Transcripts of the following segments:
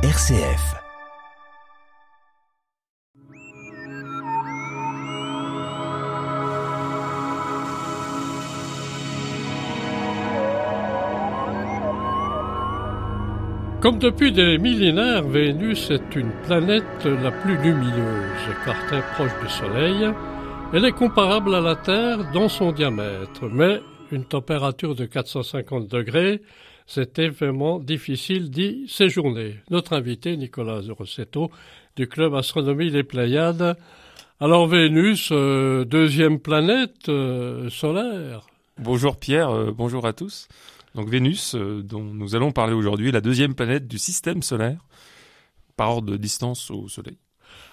RCF. Comme depuis des millénaires, Vénus est une planète la plus lumineuse, car très proche du Soleil. Elle est comparable à la Terre dans son diamètre, mais une température de 450 degrés, c'était vraiment difficile d'y séjourner. Notre invité, Nicolas Rossetto, du club Astronomie des Pléiades. Alors Vénus, euh, deuxième planète euh, solaire. Bonjour Pierre, euh, bonjour à tous. Donc Vénus, dont nous allons parler aujourd'hui, est la deuxième planète du système solaire par ordre de distance au Soleil.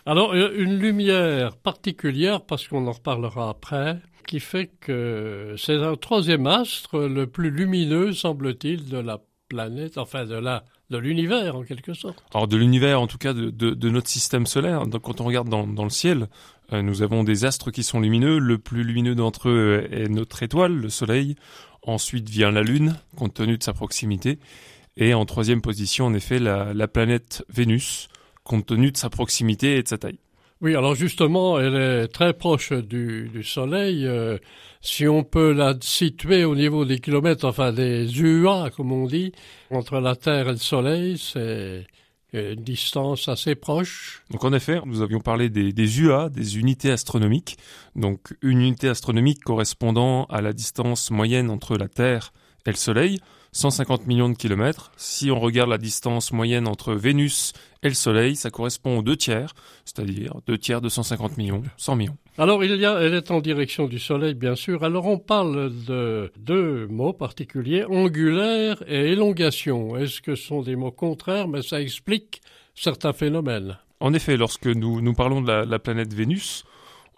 Alors, une lumière particulière, parce qu'on en reparlera après, qui fait que c'est un troisième astre le plus lumineux, semble-t-il, de la planète, enfin de la de l'univers en quelque sorte. Alors de l'univers, en tout cas de, de, notre système solaire. Donc quand on regarde dans, dans le ciel, euh, nous avons des astres qui sont lumineux. Le plus lumineux d'entre eux est notre étoile, le Soleil. Ensuite vient la Lune, compte tenu de sa proximité. Et en troisième position, en effet, la, la planète Vénus, compte tenu de sa proximité et de sa taille. Oui, alors justement, elle est très proche du, Soleil. Euh, si on peut la situer au niveau des kilomètres, enfin des UA, comme on dit, entre la Terre et le Soleil, c'est une distance assez proche. Donc en effet, nous avions parlé des, des, UA, des unités astronomiques. Donc une unité astronomique correspondant à la distance moyenne entre la Terre et le Soleil. 150 millions de kilomètres. Si on regarde la distance moyenne entre Vénus et le Soleil, ça correspond aux deux tiers, c'est-à-dire deux tiers de 150 millions, 100 millions. Alors, il y a, elle est en direction du Soleil, bien sûr. Alors, on parle de deux mots particuliers, angulaire et élongation. Est-ce que ce sont des mots contraires, mais ça explique certains phénomènes En effet, lorsque nous, nous parlons de la, la planète Vénus,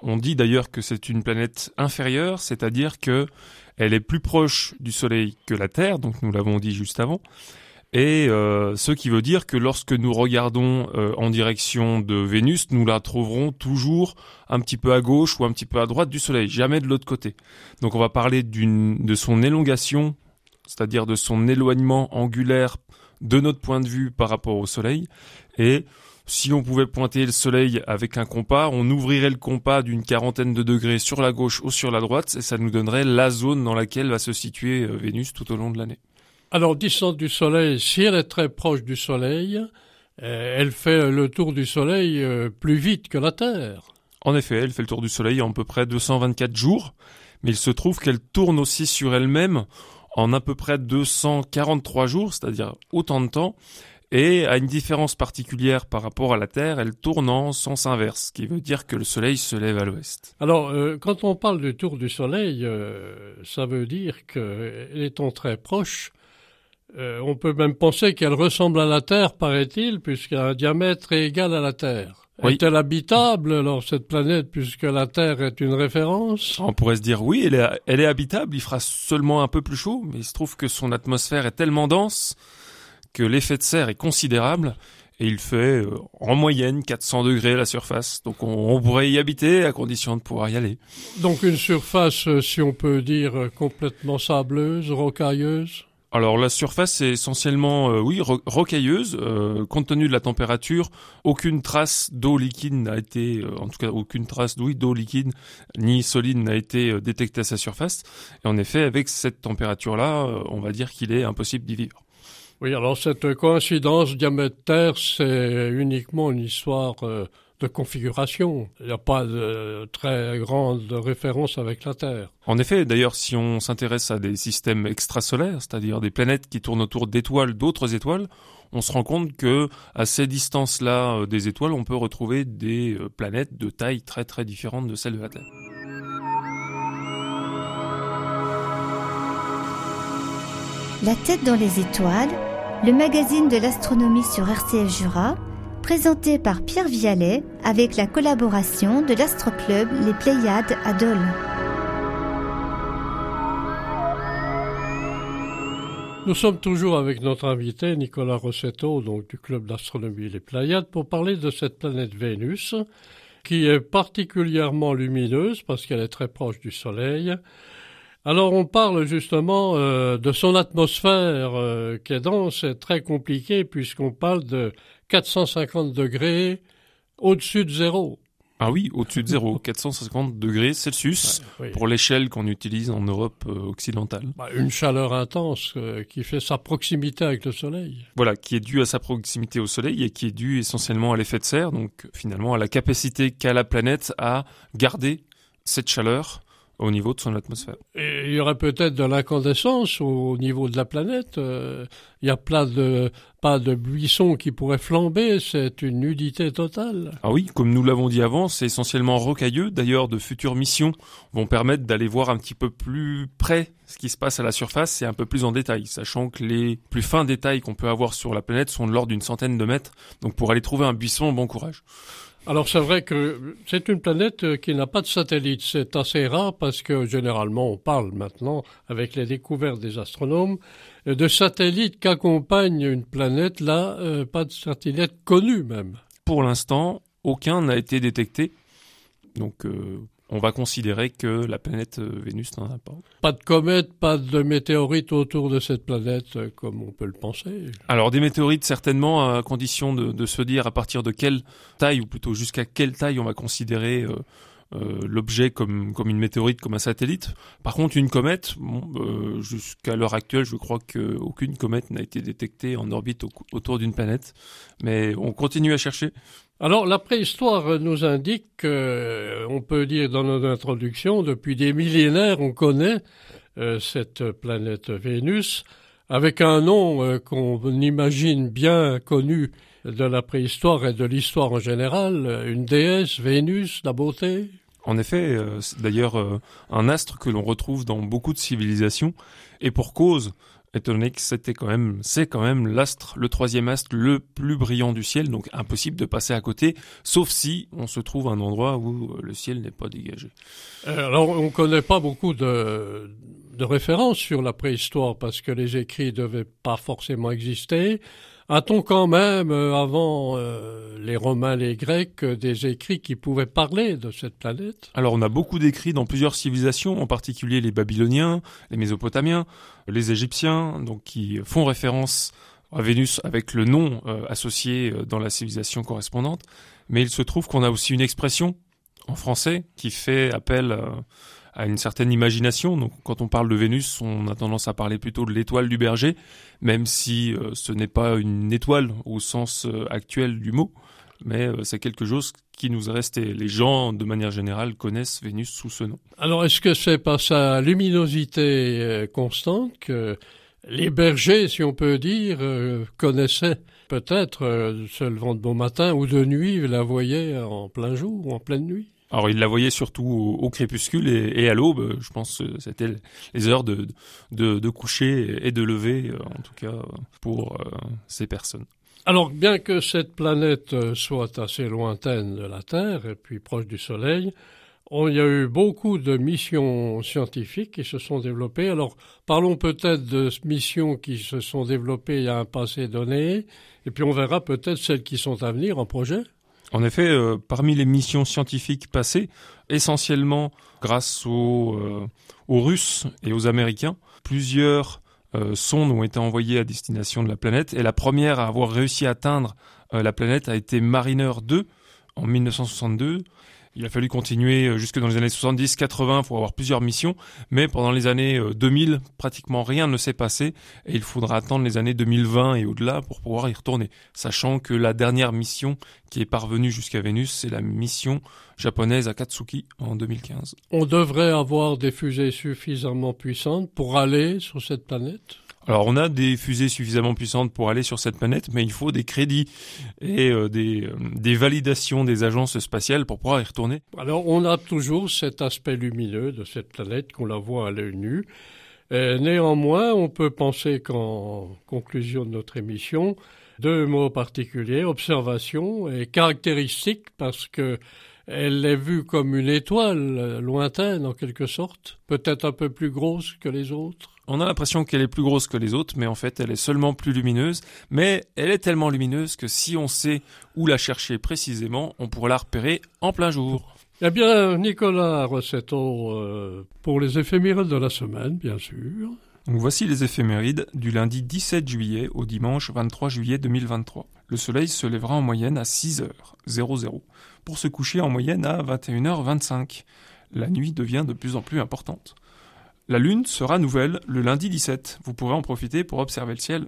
on dit d'ailleurs que c'est une planète inférieure, c'est-à-dire que elle est plus proche du Soleil que la Terre, donc nous l'avons dit juste avant. Et euh, ce qui veut dire que lorsque nous regardons euh, en direction de Vénus, nous la trouverons toujours un petit peu à gauche ou un petit peu à droite du Soleil, jamais de l'autre côté. Donc on va parler de son élongation, c'est-à-dire de son éloignement angulaire de notre point de vue par rapport au Soleil. Et si on pouvait pointer le soleil avec un compas, on ouvrirait le compas d'une quarantaine de degrés sur la gauche ou sur la droite, et ça nous donnerait la zone dans laquelle va se situer Vénus tout au long de l'année. Alors, distance du soleil, si elle est très proche du soleil, elle fait le tour du soleil plus vite que la Terre. En effet, elle fait le tour du soleil en à peu près 224 jours, mais il se trouve qu'elle tourne aussi sur elle-même en à peu près 243 jours, c'est-à-dire autant de temps, et à une différence particulière par rapport à la Terre, elle tourne en sens inverse, ce qui veut dire que le Soleil se lève à l'ouest. Alors, euh, quand on parle du tour du Soleil, euh, ça veut dire que, étant très proche, euh, on peut même penser qu'elle ressemble à la Terre, paraît-il, puisqu'elle a un diamètre égal à la Terre. Oui. Est-elle habitable, alors, cette planète, puisque la Terre est une référence? On pourrait se dire oui, elle est, elle est habitable, il fera seulement un peu plus chaud, mais il se trouve que son atmosphère est tellement dense que l'effet de serre est considérable et il fait euh, en moyenne 400 degrés à la surface. Donc on, on, pourrait y habiter à condition de pouvoir y aller. Donc une surface, si on peut dire, complètement sableuse, rocailleuse? Alors la surface est essentiellement, euh, oui, ro rocailleuse. Euh, compte tenu de la température, aucune trace d'eau liquide n'a été, euh, en tout cas aucune trace d'eau liquide ni solide n'a été détectée à sa surface. Et en effet, avec cette température-là, on va dire qu'il est impossible d'y vivre. Oui, alors cette coïncidence diamètre-Terre, c'est uniquement une histoire de configuration. Il n'y a pas de très grande référence avec la Terre. En effet, d'ailleurs, si on s'intéresse à des systèmes extrasolaires, c'est-à-dire des planètes qui tournent autour d'étoiles, d'autres étoiles, on se rend compte que à ces distances-là des étoiles, on peut retrouver des planètes de taille très très différente de celle de la Terre. La tête dans les étoiles, le magazine de l'astronomie sur RCF Jura, présenté par Pierre Vialet avec la collaboration de l'Astroclub Les Pléiades à Dole. Nous sommes toujours avec notre invité Nicolas Rossetto, donc du club d'astronomie Les Pléiades, pour parler de cette planète Vénus, qui est particulièrement lumineuse parce qu'elle est très proche du Soleil. Alors on parle justement euh, de son atmosphère euh, qui est dense et très compliquée puisqu'on parle de 450 degrés au-dessus de zéro. Ah oui, au-dessus de zéro, 450 degrés Celsius oui. pour l'échelle qu'on utilise en Europe euh, occidentale. Bah, une chaleur intense euh, qui fait sa proximité avec le soleil. Voilà, qui est due à sa proximité au Soleil et qui est due essentiellement à l'effet de serre, donc finalement à la capacité qu'a la planète à garder cette chaleur au niveau de son atmosphère. Et il y aurait peut-être de l'incandescence au niveau de la planète. euh, Il y a plein de pas de buissons qui pourraient flamber. C'est une nudité totale. Ah oui, comme nous l'avons dit avant, c'est essentiellement rocailleux. D'ailleurs, de futures missions vont permettre d'aller voir un petit peu plus près ce qui se passe à la surface et un peu plus en détail, sachant que les plus fins détails qu'on peut avoir sur la planète sont de l'ordre d'une centaine de mètres. Donc pour aller trouver un buisson, bon courage. Alors c'est vrai que c'est une planète euh, qui n'a pas de satellite. C'est assez rare parce que généralement on parle maintenant, avec les découvertes des astronomes, euh, de satellites qu'accompagne une planète. Là, euh, pas de satellite connu même. Pour l'instant, aucun n'a été détecté. Donc on va considérer que la planète euh, Vénus n'en a pas. Pas de comètes, pas de météorites autour de cette planète euh, comme on peut le penser. Alors des météorites certainement à condition de, de se dire à partir de quelle taille ou plutôt jusqu'à quelle taille on va considérer euh, euh, l'objet comme, comme une météorite, comme un satellite. Par contre une comète, bon, euh, jusqu'à l'heure actuelle je crois qu'aucune comète n'a été détectée en orbite au- autour d'une planète. Mais on continue à chercher. Alors la préhistoire nous indique que, on peut dire dans notre introduction, depuis des millénaires on connaît euh, cette planète Vénus avec un nom euh, qu'on imagine bien connu de la préhistoire et de l'histoire en général, euh, une déesse, Vénus, la beauté. En effet, euh, c'est d'ailleurs euh, un astre que l'on retrouve dans beaucoup de civilisations, et pour cause, étant donné que c'était quand même, c'est quand même l'astre, le troisième astre le plus brillant du ciel, donc impossible de passer à côté, sauf si on se trouve à un endroit où euh, le ciel n'est pas dégagé. Euh, Alors on ne connaît pas beaucoup de, de références sur la préhistoire parce que les écrits ne devaient pas forcément exister. A-t-on quand même, euh, avant euh, les Romains, les Grecs, euh, des écrits qui pouvaient parler de cette planète? Alors on a beaucoup d'écrits dans plusieurs civilisations, en particulier les Babyloniens, les Mésopotamiens, les Égyptiens, donc qui font référence à Vénus avec le nom associé dans la civilisation correspondante. Mais il se trouve qu'on a aussi une expression en français qui fait appel à une certaine imagination. Donc quand on parle de Vénus, on a tendance à parler plutôt de l'étoile du berger, même si euh, ce n'est pas une étoile au sens euh, actuel du mot, mais euh, c'est quelque chose qui nous est resté. Les gens, de manière générale, connaissent Vénus sous ce nom. Alors est-ce que c'est par sa luminosité constante que les bergers, si on peut dire, connaissaient peut-être se levant de bon matin ou de nuit, la voyaient en plein jour ou en pleine nuit? Alors, ils la voyaient surtout au, crépuscule et, à l'aube. Je pense que c'était les heures de, de, coucher et de lever, euh, en tout cas, pour euh, ces personnes. Alors, bien que cette planète euh, soit assez lointaine de la Terre et puis proche du Soleil, il y a eu beaucoup de missions scientifiques qui se sont développées. Alors, parlons peut-être de missions qui se sont développées il y a un passé donné, et puis on verra peut-être celles qui sont à venir en projet. En effet, euh, parmi les missions scientifiques passées, essentiellement grâce aux, euh, Russes et aux Américains, plusieurs euh, sondes ont été envoyées à destination de la planète, et la première à avoir réussi à atteindre la planète a été Mariner 2 en 1962. Il a fallu continuer euh, jusque dans les années 70-80 pour avoir plusieurs missions, mais pendant les années euh, 2000, pratiquement rien ne s'est passé et il faudra attendre les années 2020 et au-delà pour pouvoir y retourner. Sachant que la dernière mission qui est parvenue jusqu'à Vénus, c'est la mission japonaise Akatsuki en 2015. On devrait avoir des fusées suffisamment puissantes pour aller sur cette planète? Alors on a des fusées suffisamment puissantes pour aller sur cette planète, mais il faut des crédits et euh, des, euh, des validations des agences spatiales pour pouvoir y retourner. Alors, on a toujours cet aspect lumineux de cette planète qu'on la voit à l'œil nu. Et néanmoins, on peut penser qu'en conclusion de notre émission, deux mots particuliers, observation et caractéristique, parce que elle est vue comme une étoile lointaine en quelque sorte, peut-être un peu plus grosse que les autres. On a l'impression qu'elle est plus grosse que les autres, mais en fait elle est seulement plus lumineuse. Mais elle est tellement lumineuse que si on sait où la chercher précisément, on pourra la repérer en plein jour. Eh bien, Nicolas Rossetto, euh, pour les éphémérides de la semaine, bien sûr. Donc voici les éphémérides du lundi 17 juillet au dimanche 23 juillet 2023. Le soleil se lèvera en moyenne à 6h00 pour se coucher en moyenne à 21h25. La nuit devient de plus en plus importante. La lune sera nouvelle le lundi 17. Vous pourrez en profiter pour observer le ciel.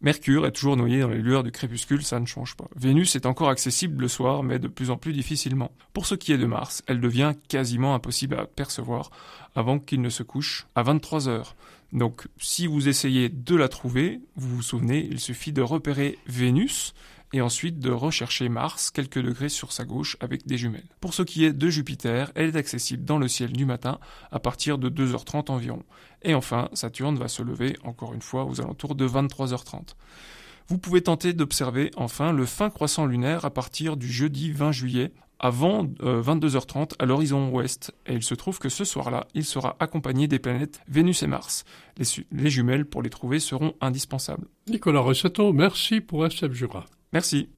Mercure est toujours noyé dans les lueurs du crépuscule, ça ne change pas. Vénus est encore accessible le soir, mais de plus en plus difficilement. Pour ce qui est de Mars, elle devient quasiment impossible à percevoir avant qu'il ne se couche à 23 heures. Donc, si vous essayez de la trouver, vous vous souvenez, il suffit de repérer Vénus et ensuite de rechercher Mars quelques degrés sur sa gauche avec des jumelles. Pour ce qui est de Jupiter, elle est accessible dans le ciel du matin à partir de 2h30 environ. Et enfin, Saturne va se lever encore une fois aux alentours de 23h30. Vous pouvez tenter d'observer enfin le fin croissant lunaire à partir du jeudi 20 juillet avant 22h30 euh, à l'horizon ouest. Et il se trouve que ce soir-là, il sera accompagné des planètes Vénus et Mars. Les, les jumelles pour les trouver seront indispensables. Nicolas Rossetto, merci pour SF Jura. Merci.